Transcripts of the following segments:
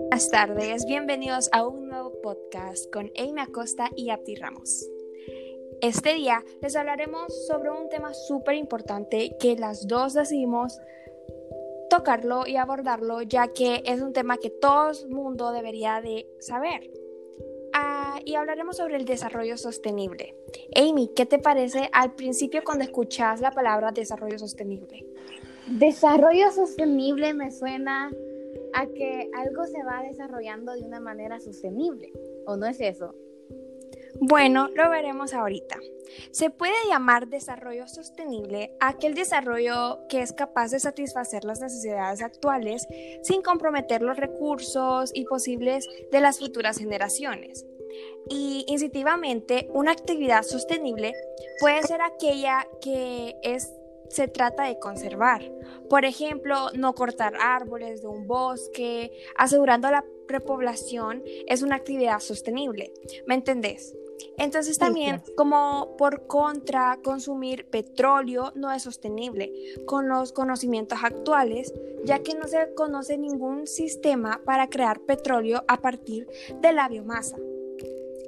Buenas tardes, bienvenidos a un nuevo podcast con Amy Acosta y Abdi Ramos. Este día les hablaremos sobre un tema súper importante que las dos decidimos tocarlo y abordarlo ya que es un tema que todo el mundo debería de saber. Ah, y hablaremos sobre el desarrollo sostenible. Amy, ¿qué te parece al principio cuando escuchas la palabra desarrollo sostenible? Desarrollo sostenible me suena a que algo se va desarrollando de una manera sostenible, ¿o no es eso? Bueno, lo veremos ahorita. Se puede llamar desarrollo sostenible aquel desarrollo que es capaz de satisfacer las necesidades actuales sin comprometer los recursos y posibles de las futuras generaciones. Y instintivamente, una actividad sostenible puede ser aquella que es se trata de conservar. Por ejemplo, no cortar árboles de un bosque, asegurando la repoblación, es una actividad sostenible. ¿Me entendés? Entonces también como por contra consumir petróleo no es sostenible con los conocimientos actuales, ya que no se conoce ningún sistema para crear petróleo a partir de la biomasa.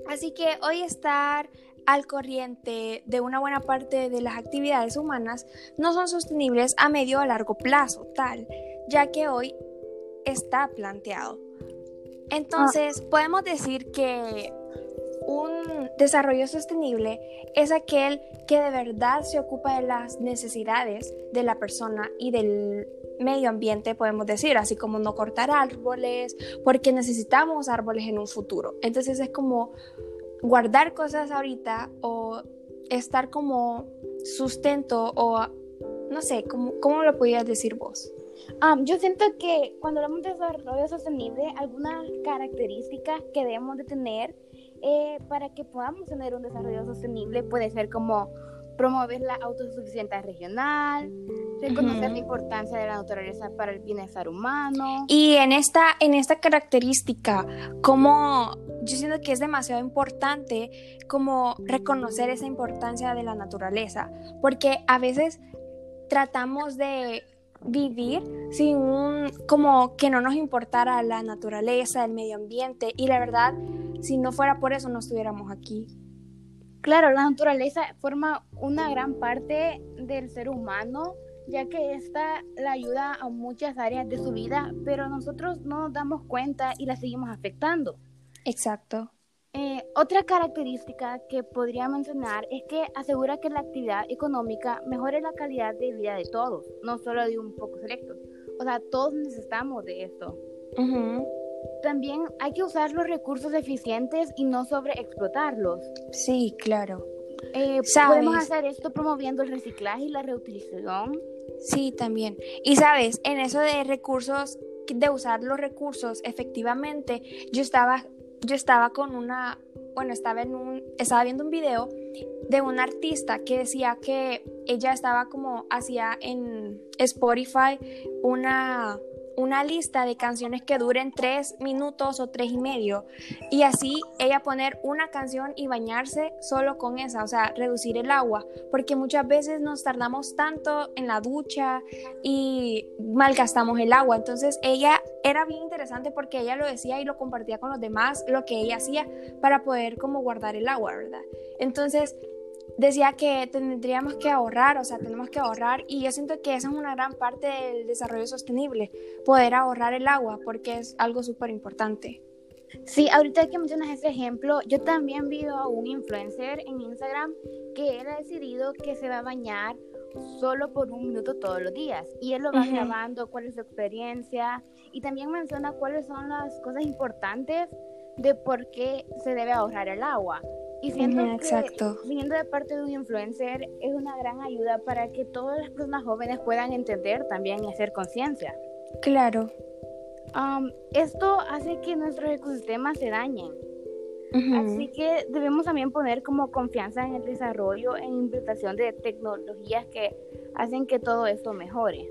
Así que hoy estar al corriente de una buena parte de las actividades humanas no son sostenibles a medio o largo plazo, tal, ya que hoy está planteado. Entonces, podemos decir que un desarrollo sostenible es aquel que de verdad se ocupa de las necesidades de la persona y del medio ambiente, podemos decir, así como no cortar árboles, porque necesitamos árboles en un futuro. Entonces es como guardar cosas ahorita o estar como sustento o no sé, ¿cómo, cómo lo podías decir vos? Um, yo siento que cuando hablamos de desarrollo sostenible, algunas características que debemos de tener eh, para que podamos tener un desarrollo sostenible puede ser como promover la autosuficiencia regional, reconocer la importancia de la naturaleza para el bienestar humano. Y en esta, en esta característica, como yo siento que es demasiado importante como reconocer esa importancia de la naturaleza, porque a veces tratamos de vivir sin un, como que no nos importara la naturaleza, el medio ambiente, y la verdad, si no fuera por eso no estuviéramos aquí. Claro, la naturaleza forma una gran parte del ser humano, ya que esta la ayuda a muchas áreas de su vida, pero nosotros no nos damos cuenta y la seguimos afectando. Exacto. Eh, otra característica que podría mencionar es que asegura que la actividad económica mejore la calidad de vida de todos, no solo de un poco selectos. O sea, todos necesitamos de esto. También hay que usar los recursos eficientes y no sobreexplotarlos. Sí, claro. Eh, podemos hacer esto promoviendo el reciclaje y la reutilización. Sí, también. Y sabes, en eso de recursos, de usar los recursos efectivamente, yo estaba, yo estaba con una, bueno, estaba en un, estaba viendo un video de una artista que decía que ella estaba como hacía en Spotify una una lista de canciones que duren tres minutos o tres y medio y así ella poner una canción y bañarse solo con esa, o sea, reducir el agua, porque muchas veces nos tardamos tanto en la ducha y malgastamos el agua. Entonces ella era bien interesante porque ella lo decía y lo compartía con los demás, lo que ella hacía para poder como guardar el agua, ¿verdad? Entonces decía que tendríamos que ahorrar, o sea, tenemos que ahorrar y yo siento que esa es una gran parte del desarrollo sostenible, poder ahorrar el agua, porque es algo súper importante. Sí, ahorita que mencionas ese ejemplo, yo también vi a un influencer en Instagram que él ha decidido que se va a bañar solo por un minuto todos los días y él lo va grabando, cuál es su experiencia y también menciona cuáles son las cosas importantes de por qué se debe ahorrar el agua. Y siento que viniendo de parte de un influencer es una gran ayuda para que todas las personas jóvenes puedan entender también y hacer conciencia. Claro. Um, esto hace que nuestros ecosistemas se dañen. Así que debemos también poner como confianza en el desarrollo, en implementación de tecnologías que hacen que todo esto mejore.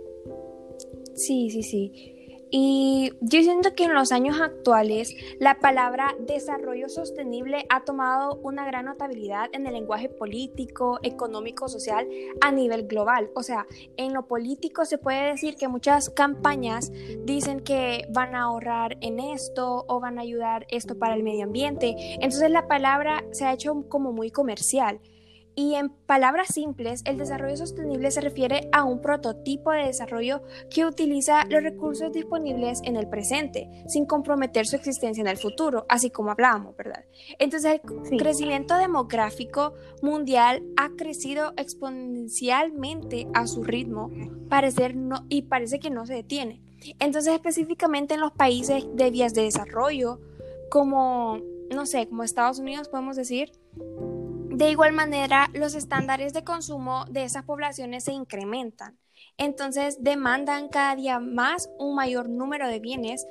Sí, sí, sí. Y yo siento que en los años actuales la palabra desarrollo sostenible ha tomado una gran notabilidad en el lenguaje político, económico, social a nivel global. O sea, en lo político se puede decir que muchas campañas dicen que van a ahorrar en esto o van a ayudar esto para el medio ambiente. Entonces la palabra se ha hecho como muy comercial. Y en palabras simples, el desarrollo sostenible se refiere a un prototipo de desarrollo que utiliza los recursos disponibles en el presente, sin comprometer su existencia en el futuro, así como hablábamos, ¿verdad? Entonces, el crecimiento demográfico mundial ha crecido exponencialmente a su ritmo parecer no, y parece que no se detiene. Entonces, específicamente en los países de vías de desarrollo, como, no sé, como Estados Unidos, podemos decir, de igual manera, los estándares de consumo de esas poblaciones se incrementan. Entonces, demandan cada día más un mayor número de bienes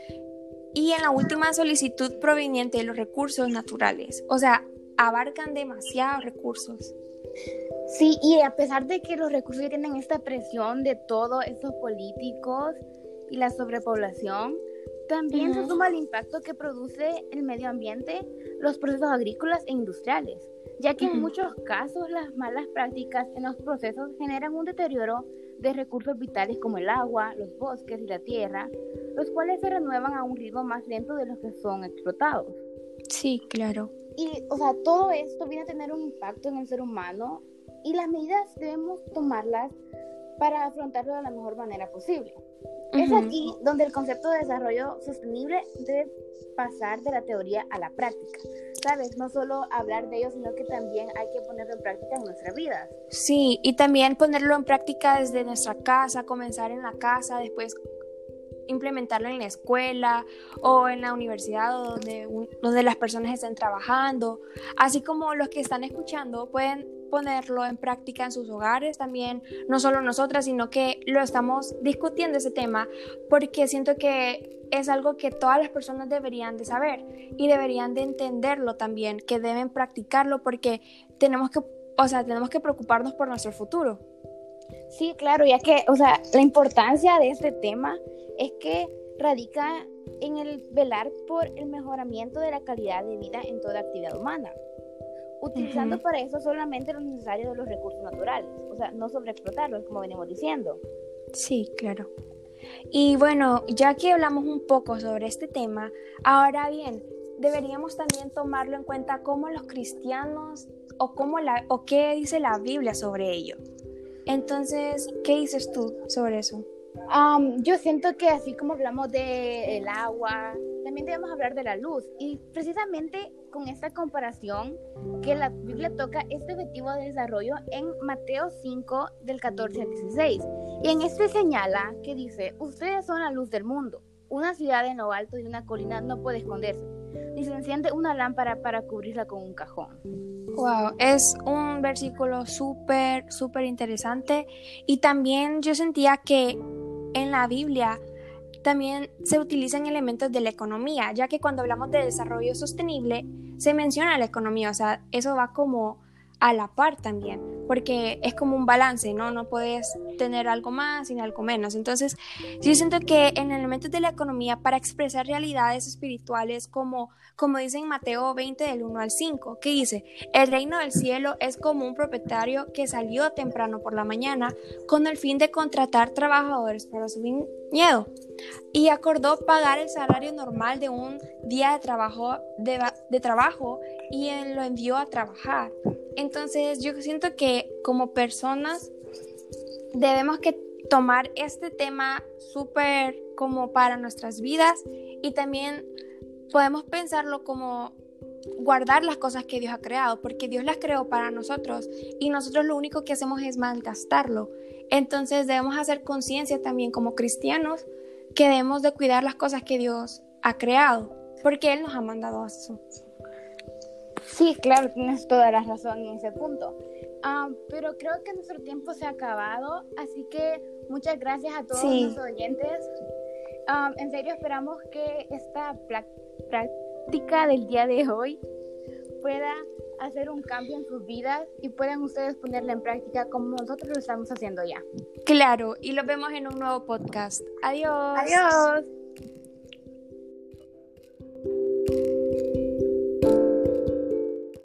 y en la última solicitud proveniente de los recursos naturales. O sea, abarcan demasiados recursos. Sí, y a pesar de que los recursos tienen esta presión de todos esos políticos y la sobrepoblación, también se suma el impacto que produce el medio ambiente, los procesos agrícolas e industriales ya que en muchos casos las malas prácticas en los procesos generan un deterioro de recursos vitales como el agua, los bosques y la tierra, los cuales se renuevan a un ritmo más lento de los que son explotados. Sí, claro. Y, o sea, todo esto viene a tener un impacto en el ser humano y las medidas debemos tomarlas para afrontarlo de la mejor manera posible. Es aquí donde el concepto de desarrollo sostenible debe pasar de la teoría a la práctica. ¿Sabes? No solo hablar de ello, sino que también hay que ponerlo en práctica en nuestra vida. Sí, y también ponerlo en práctica desde nuestra casa, comenzar en la casa, después implementarlo en la escuela o en la universidad o donde, donde las personas estén trabajando. Así como los que están escuchando pueden ponerlo en práctica en sus hogares también, no solo nosotras, sino que lo estamos discutiendo ese tema porque siento que es algo que todas las personas deberían de saber y deberían de entenderlo también, que deben practicarlo porque tenemos que, o sea, tenemos que preocuparnos por nuestro futuro. Sí, claro, ya que, o sea, la importancia de este tema es que radica en el velar por el mejoramiento de la calidad de vida en toda actividad humana utilizando para eso solamente lo necesario de los recursos naturales, o sea, no sobreexplotarlos, como venimos diciendo. Sí, claro. Y bueno, ya que hablamos un poco sobre este tema, ahora bien, deberíamos también tomarlo en cuenta cómo los cristianos o, cómo la, o qué dice la Biblia sobre ello. Entonces, ¿qué dices tú sobre eso? yo siento que así como hablamos del el agua, también debemos hablar de la luz. Y precisamente con esta comparación que la Biblia toca este objetivo de desarrollo en Mateo 5 del 14 al 16. Y en este señala que dice, ustedes son la luz del mundo. Una ciudad en lo alto de una colina no puede esconderse, ni se enciende una lámpara para cubrirla con un cajón. Wow, es un versículo súper, súper interesante. Y también yo sentía que en la Biblia también se utilizan elementos de la economía, ya que cuando hablamos de desarrollo sostenible se menciona la economía, o sea, eso va como a la par también, porque es como un balance, ¿no? No puedes tener algo más y algo menos. Entonces, yo siento que en elementos de la economía, para expresar realidades espirituales, como, como dice en Mateo 20 del 1 al 5, que dice, el reino del cielo es como un propietario que salió temprano por la mañana con el fin de contratar trabajadores para su viñedo y acordó pagar el salario normal de un día de trabajo, de, de trabajo y él lo envió a trabajar. Entonces yo siento que como personas debemos que tomar este tema súper como para nuestras vidas y también podemos pensarlo como guardar las cosas que Dios ha creado, porque Dios las creó para nosotros y nosotros lo único que hacemos es malgastarlo. Entonces debemos hacer conciencia también como cristianos que debemos de cuidar las cosas que Dios ha creado, porque Él nos ha mandado a eso. Sí, claro, tienes toda la razón en ese punto. Ah, pero creo que nuestro tiempo se ha acabado, así que muchas gracias a todos los oyentes. Ah, en serio, esperamos que esta práctica del día de hoy pueda hacer un cambio en sus vidas y puedan ustedes ponerla en práctica como nosotros lo estamos haciendo ya. Claro, y los vemos en un nuevo podcast. Adiós. Adiós.